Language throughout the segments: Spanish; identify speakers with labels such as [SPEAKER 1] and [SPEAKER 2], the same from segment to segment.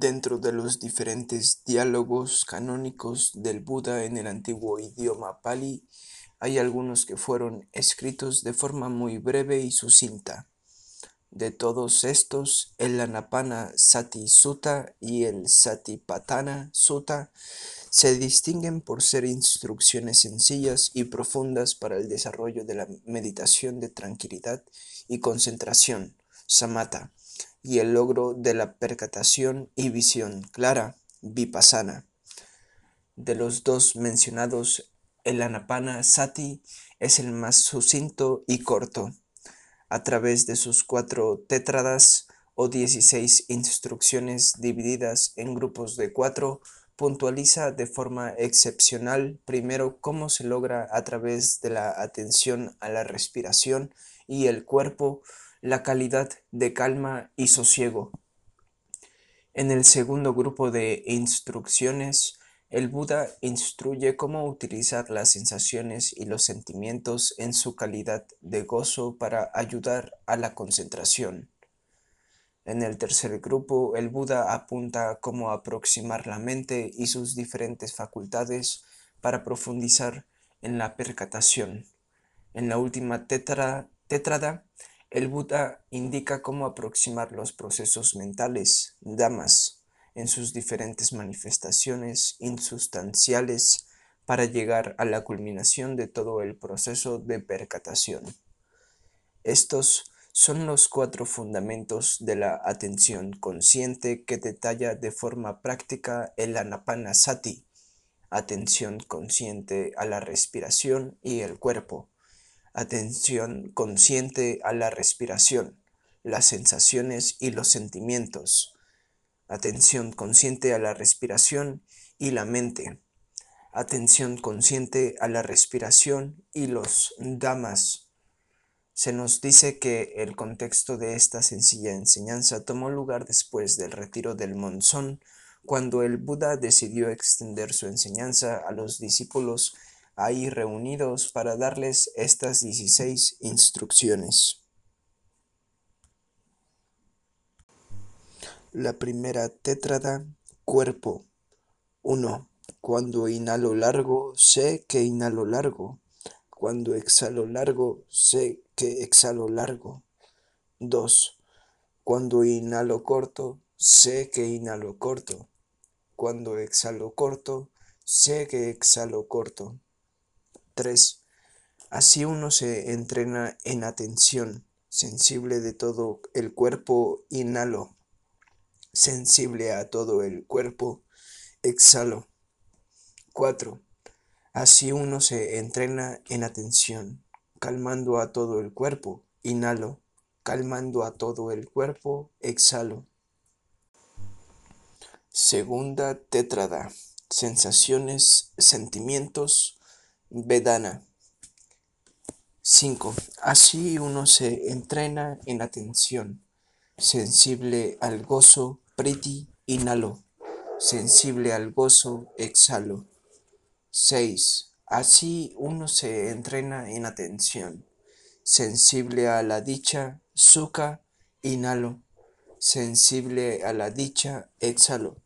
[SPEAKER 1] Dentro de los diferentes diálogos canónicos del Buda en el antiguo idioma Pali, hay algunos que fueron escritos de forma muy breve y sucinta. De todos estos, el Anapana Sati Sutta y el Satipatthana Sutta se distinguen por ser instrucciones sencillas y profundas para el desarrollo de la meditación de tranquilidad y concentración, samatha, y el logro de la percatación y visión clara, vipassana. De los dos mencionados, el Anapana Sati es el más sucinto y corto. A través de sus cuatro tétradas o 16 instrucciones divididas en grupos de cuatro, puntualiza de forma excepcional primero cómo se logra a través de la atención a la respiración y el cuerpo la calidad de calma y sosiego. En el segundo grupo de instrucciones, el Buda instruye cómo utilizar las sensaciones y los sentimientos en su calidad de gozo para ayudar a la concentración. En el tercer grupo, el Buda apunta cómo aproximar la mente y sus diferentes facultades para profundizar en la percatación. En la última tétrada, el Buda indica cómo aproximar los procesos mentales, damas, en sus diferentes manifestaciones insustanciales para llegar a la culminación de todo el proceso de percatación. Estos son los cuatro fundamentos de la atención consciente que detalla de forma práctica el Anapanasati, atención consciente a la respiración y el cuerpo, atención consciente a la respiración, las sensaciones y los sentimientos, atención consciente a la respiración y la mente, atención consciente a la respiración y los damas. Se nos dice que el contexto de esta sencilla enseñanza tomó lugar después del retiro del monzón, cuando el Buda decidió extender su enseñanza a los discípulos ahí reunidos para darles estas 16 instrucciones. La primera tétrada, cuerpo. 1. Cuando inhalo largo, sé que inhalo largo. Cuando exhalo largo, sé que exhalo largo. 2. Cuando inhalo corto, sé que inhalo corto. Cuando exhalo corto, sé que exhalo corto. 3. Así uno se entrena en atención, sensible de todo el cuerpo, inhalo, sensible a todo el cuerpo, exhalo. 4. Así uno se entrena en atención, calmando a todo el cuerpo, inhalo, calmando a todo el cuerpo, exhalo. Segunda tétrada, sensaciones, sentimientos, Vedana. 5. Así uno se entrena en atención, sensible al gozo, priti, inhalo, sensible al gozo, exhalo. 6. Así uno se entrena en atención, sensible a la dicha, sukha, inhalo, sensible a la dicha, exhalo.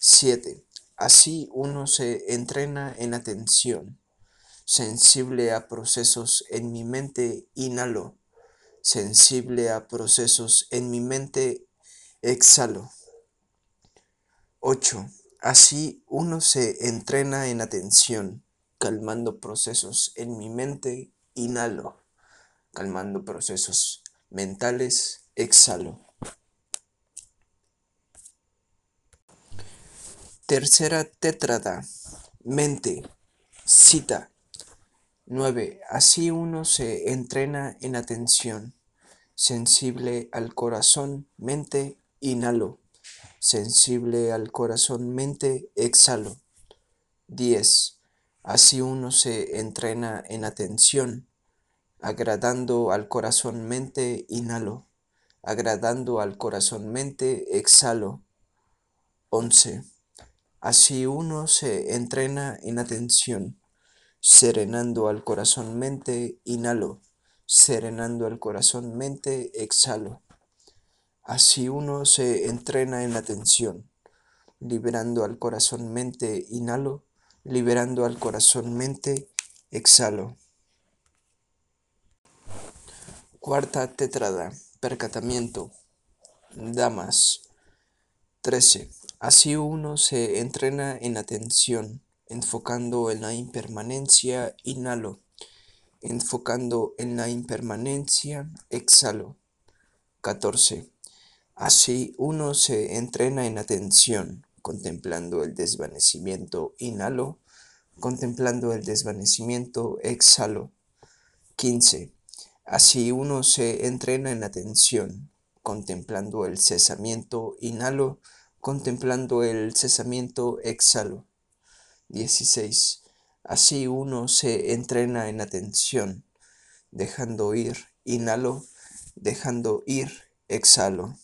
[SPEAKER 1] 7. Así uno se entrena en atención, sensible a procesos en mi mente, inhalo, sensible a procesos en mi mente, exhalo. 8. Así uno se entrena en atención, calmando procesos en mi mente, inhalo, calmando procesos mentales, exhalo. Tercera tétrada, mente, cita. 9. Así uno se entrena en atención, sensible al corazón, mente, inhalo, sensible al corazón, mente, exhalo. 10. Así uno se entrena en atención, agradando al corazón, mente, inhalo, agradando al corazón, mente, exhalo. 11. Así uno se entrena en atención serenando al corazón mente, inhalo, serenando al corazón mente, exhalo. Así uno se entrena en atención, liberando al corazón mente, inhalo, liberando al corazón mente, exhalo. Cuarta tetrada, percatamiento. Damas. 13. Así uno se entrena en atención, enfocando en la impermanencia, inhalo, enfocando en la impermanencia, exhalo. 14. Así uno se entrena en atención, contemplando el desvanecimiento, inhalo, contemplando el desvanecimiento, exhalo. 15. Así uno se entrena en atención, contemplando el cesamiento, inhalo, contemplando el cesamiento, exhalo. 16. Así uno se entrena en atención, dejando ir, inhalo, dejando ir, exhalo.